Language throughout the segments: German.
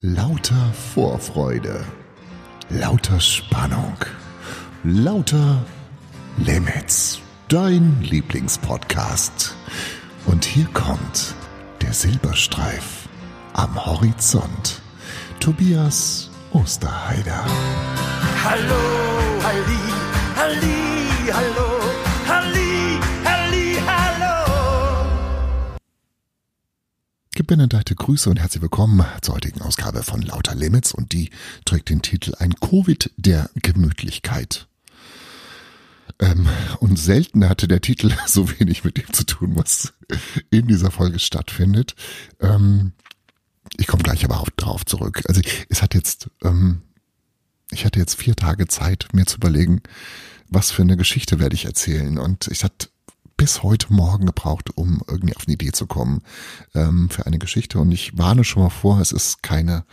Lauter Vorfreude, lauter Spannung, lauter Limits. Dein Lieblingspodcast. Und hier kommt der Silberstreif am Horizont. Tobias Osterheider. Hallo, Gebenedeite Grüße und herzlich willkommen zur heutigen Ausgabe von Lauter Limits und die trägt den Titel Ein Covid der Gemütlichkeit. Ähm, und selten hatte der Titel so wenig mit dem zu tun, was in dieser Folge stattfindet. Ähm, ich komme gleich aber auch drauf zurück. Also es hat jetzt, ähm, ich hatte jetzt vier Tage Zeit, mir zu überlegen, was für eine Geschichte werde ich erzählen. Und ich hatte bis heute Morgen gebraucht, um irgendwie auf eine Idee zu kommen ähm, für eine Geschichte. Und ich warne schon mal vor, es ist keine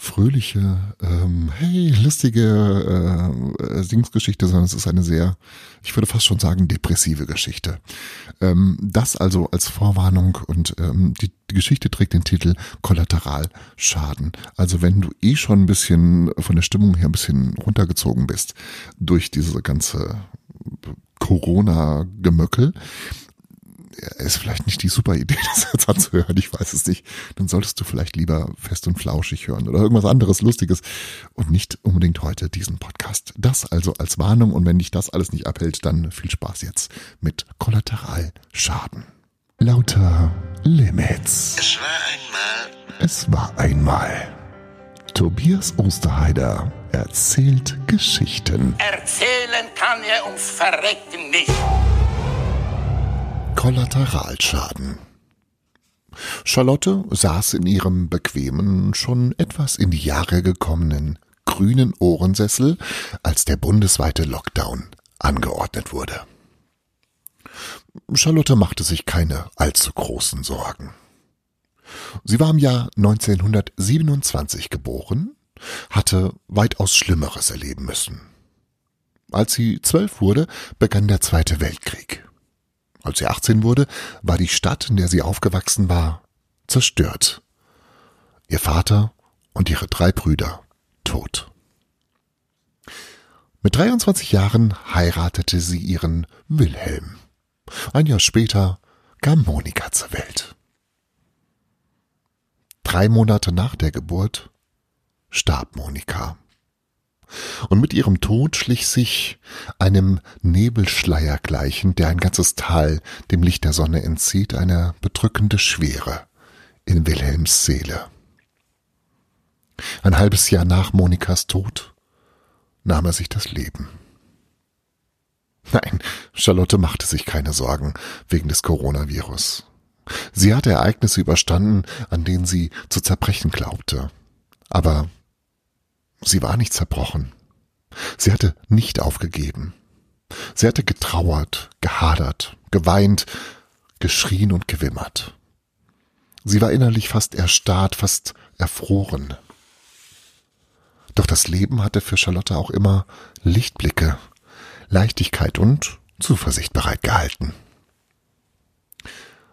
fröhliche, ähm, hey, lustige äh, Singsgeschichte, sondern es ist eine sehr, ich würde fast schon sagen, depressive Geschichte. Ähm, das also als Vorwarnung und ähm, die, die Geschichte trägt den Titel Kollateralschaden. Also wenn du eh schon ein bisschen von der Stimmung her ein bisschen runtergezogen bist durch diese ganze Corona-Gemöckel, ist vielleicht nicht die super Idee, das jetzt anzuhören, ich weiß es nicht. Dann solltest du vielleicht lieber fest und flauschig hören oder irgendwas anderes Lustiges und nicht unbedingt heute diesen Podcast. Das also als Warnung und wenn dich das alles nicht abhält, dann viel Spaß jetzt mit Kollateralschaden. Lauter Limits. Es war einmal Es war einmal. Tobias Osterheider erzählt Geschichten. Erzählen kann er ums Verrecken nicht. Kollateralschaden. Charlotte saß in ihrem bequemen, schon etwas in die Jahre gekommenen grünen Ohrensessel, als der bundesweite Lockdown angeordnet wurde. Charlotte machte sich keine allzu großen Sorgen. Sie war im Jahr 1927 geboren, hatte weitaus Schlimmeres erleben müssen. Als sie zwölf wurde, begann der Zweite Weltkrieg. Als sie 18 wurde, war die Stadt, in der sie aufgewachsen war, zerstört. Ihr Vater und ihre drei Brüder tot. Mit 23 Jahren heiratete sie ihren Wilhelm. Ein Jahr später kam Monika zur Welt. Drei Monate nach der Geburt starb Monika. Und mit ihrem Tod schlich sich einem Nebelschleier gleichend, der ein ganzes Tal dem Licht der Sonne entzieht, eine bedrückende Schwere in Wilhelms Seele. Ein halbes Jahr nach Monikas Tod nahm er sich das Leben. Nein, Charlotte machte sich keine Sorgen wegen des Coronavirus. Sie hatte Ereignisse überstanden, an denen sie zu zerbrechen glaubte. Aber sie war nicht zerbrochen. Sie hatte nicht aufgegeben. Sie hatte getrauert, gehadert, geweint, geschrien und gewimmert. Sie war innerlich fast erstarrt, fast erfroren. Doch das Leben hatte für Charlotte auch immer Lichtblicke, Leichtigkeit und Zuversicht bereitgehalten.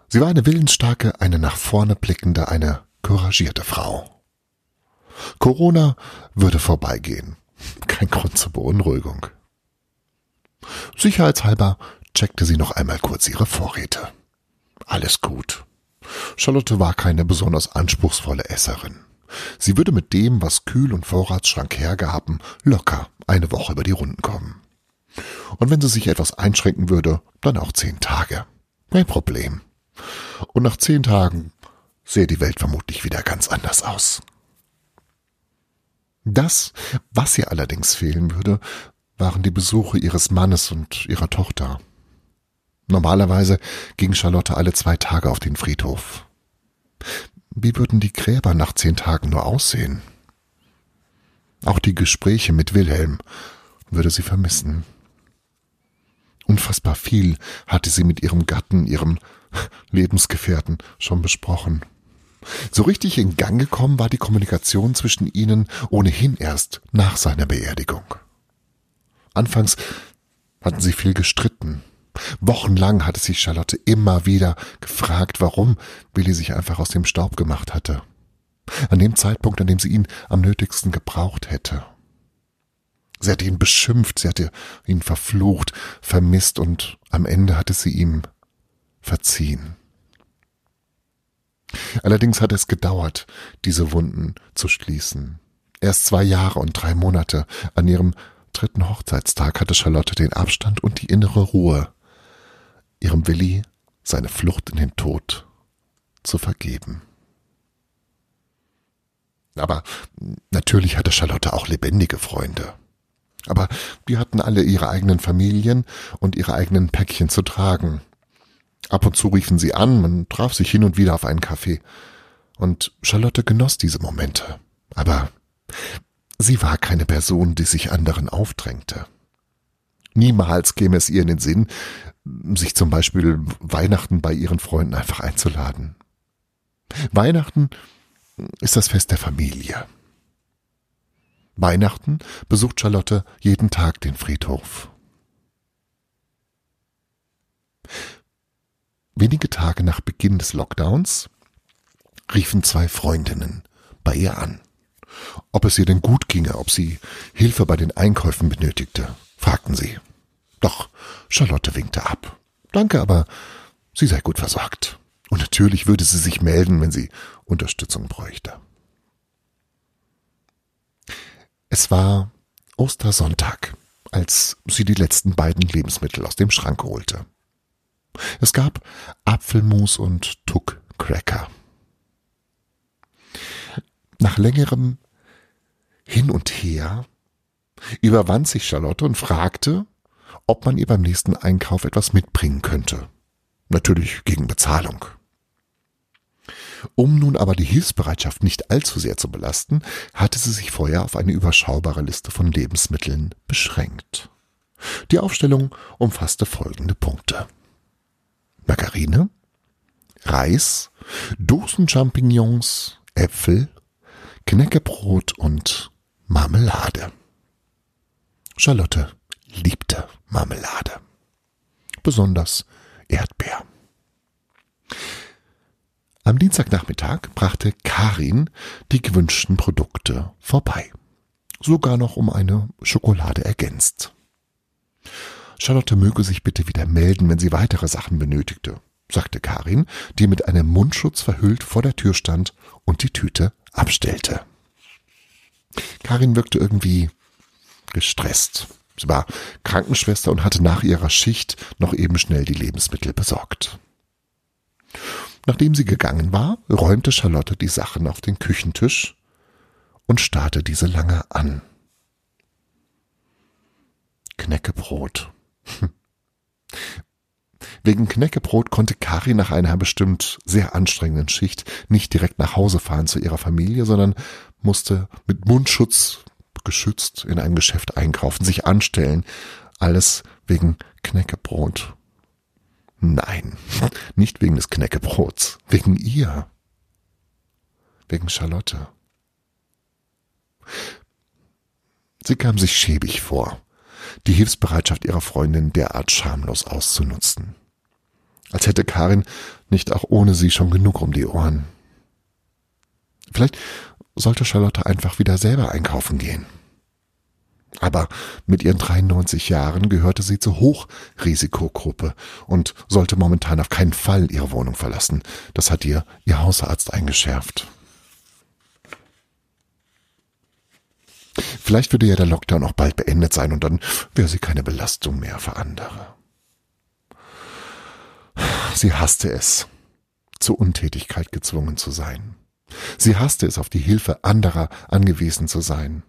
Sie war eine willensstarke, eine nach vorne blickende, eine couragierte Frau. Corona würde vorbeigehen. Kein Grund zur Beunruhigung. Sicherheitshalber checkte sie noch einmal kurz ihre Vorräte. Alles gut. Charlotte war keine besonders anspruchsvolle Esserin. Sie würde mit dem, was Kühl- und Vorratsschrank hergaben, locker eine Woche über die Runden kommen. Und wenn sie sich etwas einschränken würde, dann auch zehn Tage. Kein Problem. Und nach zehn Tagen sähe die Welt vermutlich wieder ganz anders aus. Das, was ihr allerdings fehlen würde, waren die Besuche ihres Mannes und ihrer Tochter. Normalerweise ging Charlotte alle zwei Tage auf den Friedhof. Wie würden die Gräber nach zehn Tagen nur aussehen? Auch die Gespräche mit Wilhelm würde sie vermissen. Unfassbar viel hatte sie mit ihrem Gatten, ihrem Lebensgefährten schon besprochen. So richtig in Gang gekommen war die Kommunikation zwischen ihnen ohnehin erst nach seiner Beerdigung. Anfangs hatten sie viel gestritten. Wochenlang hatte sich Charlotte immer wieder gefragt, warum Billy sich einfach aus dem Staub gemacht hatte. An dem Zeitpunkt, an dem sie ihn am nötigsten gebraucht hätte. Sie hatte ihn beschimpft, sie hatte ihn verflucht, vermisst und am Ende hatte sie ihm verziehen. Allerdings hat es gedauert, diese Wunden zu schließen. Erst zwei Jahre und drei Monate an ihrem dritten Hochzeitstag hatte Charlotte den Abstand und die innere Ruhe, ihrem Willi seine Flucht in den Tod zu vergeben. Aber natürlich hatte Charlotte auch lebendige Freunde. Aber die hatten alle ihre eigenen Familien und ihre eigenen Päckchen zu tragen. Ab und zu riefen sie an, man traf sich hin und wieder auf einen Kaffee. Und Charlotte genoss diese Momente. Aber sie war keine Person, die sich anderen aufdrängte. Niemals käme es ihr in den Sinn, sich zum Beispiel Weihnachten bei ihren Freunden einfach einzuladen. Weihnachten ist das Fest der Familie. Weihnachten besucht Charlotte jeden Tag den Friedhof. Wenige Tage nach Beginn des Lockdowns riefen zwei Freundinnen bei ihr an. Ob es ihr denn gut ginge, ob sie Hilfe bei den Einkäufen benötigte, fragten sie. Doch Charlotte winkte ab. Danke, aber sie sei gut versorgt. Und natürlich würde sie sich melden, wenn sie Unterstützung bräuchte. Es war Ostersonntag, als sie die letzten beiden Lebensmittel aus dem Schrank holte. Es gab Apfelmus und Tuck-Cracker. Nach längerem Hin und Her überwand sich Charlotte und fragte, ob man ihr beim nächsten Einkauf etwas mitbringen könnte. Natürlich gegen Bezahlung. Um nun aber die Hilfsbereitschaft nicht allzu sehr zu belasten, hatte sie sich vorher auf eine überschaubare Liste von Lebensmitteln beschränkt. Die Aufstellung umfasste folgende Punkte. Margarine, Reis, Dosenchampignons, Äpfel, Knäckebrot und Marmelade. Charlotte liebte Marmelade. Besonders Erdbeer. Am Dienstagnachmittag brachte Karin die gewünschten Produkte vorbei. Sogar noch um eine Schokolade ergänzt. Charlotte möge sich bitte wieder melden, wenn sie weitere Sachen benötigte, sagte Karin, die mit einem Mundschutz verhüllt vor der Tür stand und die Tüte abstellte. Karin wirkte irgendwie gestresst. Sie war Krankenschwester und hatte nach ihrer Schicht noch eben schnell die Lebensmittel besorgt. Nachdem sie gegangen war, räumte Charlotte die Sachen auf den Küchentisch und starrte diese lange an. Knäckebrot. Wegen Knäckebrot konnte Kari nach einer bestimmt sehr anstrengenden Schicht nicht direkt nach Hause fahren zu ihrer Familie, sondern musste mit Mundschutz geschützt in einem Geschäft einkaufen, sich anstellen. Alles wegen Knäckebrot. Nein, nicht wegen des Knäckebrots, wegen ihr. Wegen Charlotte. Sie kam sich schäbig vor, die Hilfsbereitschaft ihrer Freundin derart schamlos auszunutzen. Als hätte Karin nicht auch ohne sie schon genug um die Ohren. Vielleicht sollte Charlotte einfach wieder selber einkaufen gehen. Aber mit ihren 93 Jahren gehörte sie zur Hochrisikogruppe und sollte momentan auf keinen Fall ihre Wohnung verlassen. Das hat ihr ihr Hausarzt eingeschärft. Vielleicht würde ja der Lockdown auch bald beendet sein und dann wäre sie keine Belastung mehr für andere. Sie hasste es, zur Untätigkeit gezwungen zu sein. Sie hasste es, auf die Hilfe anderer angewiesen zu sein.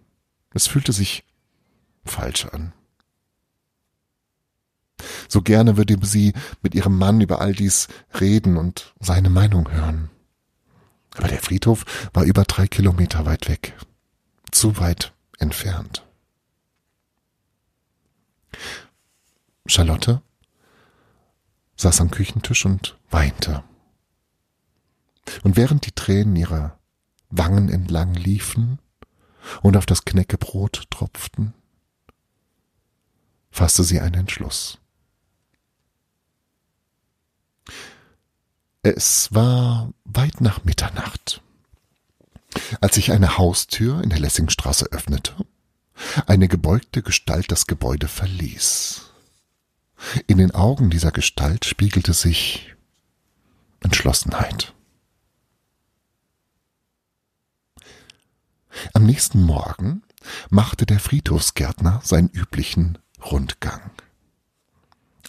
Es fühlte sich falsch an. So gerne würde sie mit ihrem Mann über all dies reden und seine Meinung hören. Aber der Friedhof war über drei Kilometer weit weg. Zu weit entfernt. Charlotte saß am Küchentisch und weinte. Und während die Tränen ihrer Wangen entlang liefen und auf das Knäckebrot tropften, fasste sie einen Entschluss. Es war weit nach Mitternacht. Als sich eine Haustür in der Lessingstraße öffnete, eine gebeugte Gestalt das Gebäude verließ. In den Augen dieser Gestalt spiegelte sich Entschlossenheit. Am nächsten Morgen machte der Friedhofsgärtner seinen üblichen Rundgang.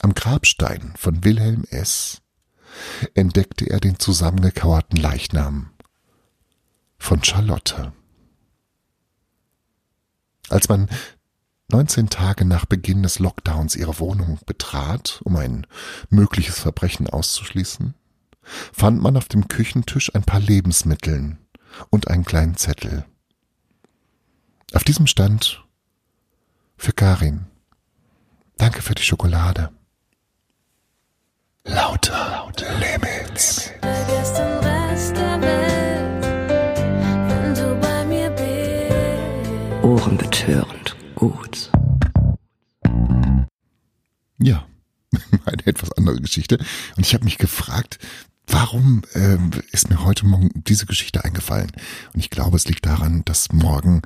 Am Grabstein von Wilhelm S. entdeckte er den zusammengekauerten Leichnam von Charlotte. Als man 19 Tage nach Beginn des Lockdowns ihre Wohnung betrat, um ein mögliches Verbrechen auszuschließen, fand man auf dem Küchentisch ein paar Lebensmitteln und einen kleinen Zettel. Auf diesem stand für Karin. Danke für die Schokolade. Lauter, lauter Limits. Vergiss bist. Ohrenbetörend gut. Ja, eine etwas andere Geschichte. Und ich habe mich gefragt, warum äh, ist mir heute Morgen diese Geschichte eingefallen? Und ich glaube, es liegt daran, dass morgen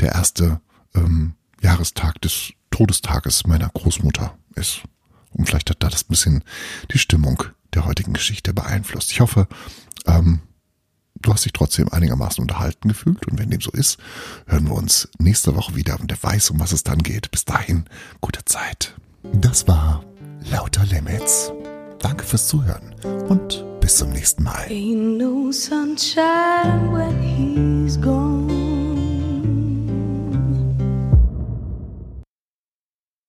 der erste ähm, Jahrestag des Todestages meiner Großmutter ist. Und vielleicht hat da das ein bisschen die Stimmung der heutigen Geschichte beeinflusst. Ich hoffe, ähm, du hast dich trotzdem einigermaßen unterhalten gefühlt. Und wenn dem so ist, hören wir uns nächste Woche wieder und der weiß, um was es dann geht. Bis dahin, gute Zeit. Das war Lauter Limits. Danke fürs Zuhören und bis zum nächsten Mal.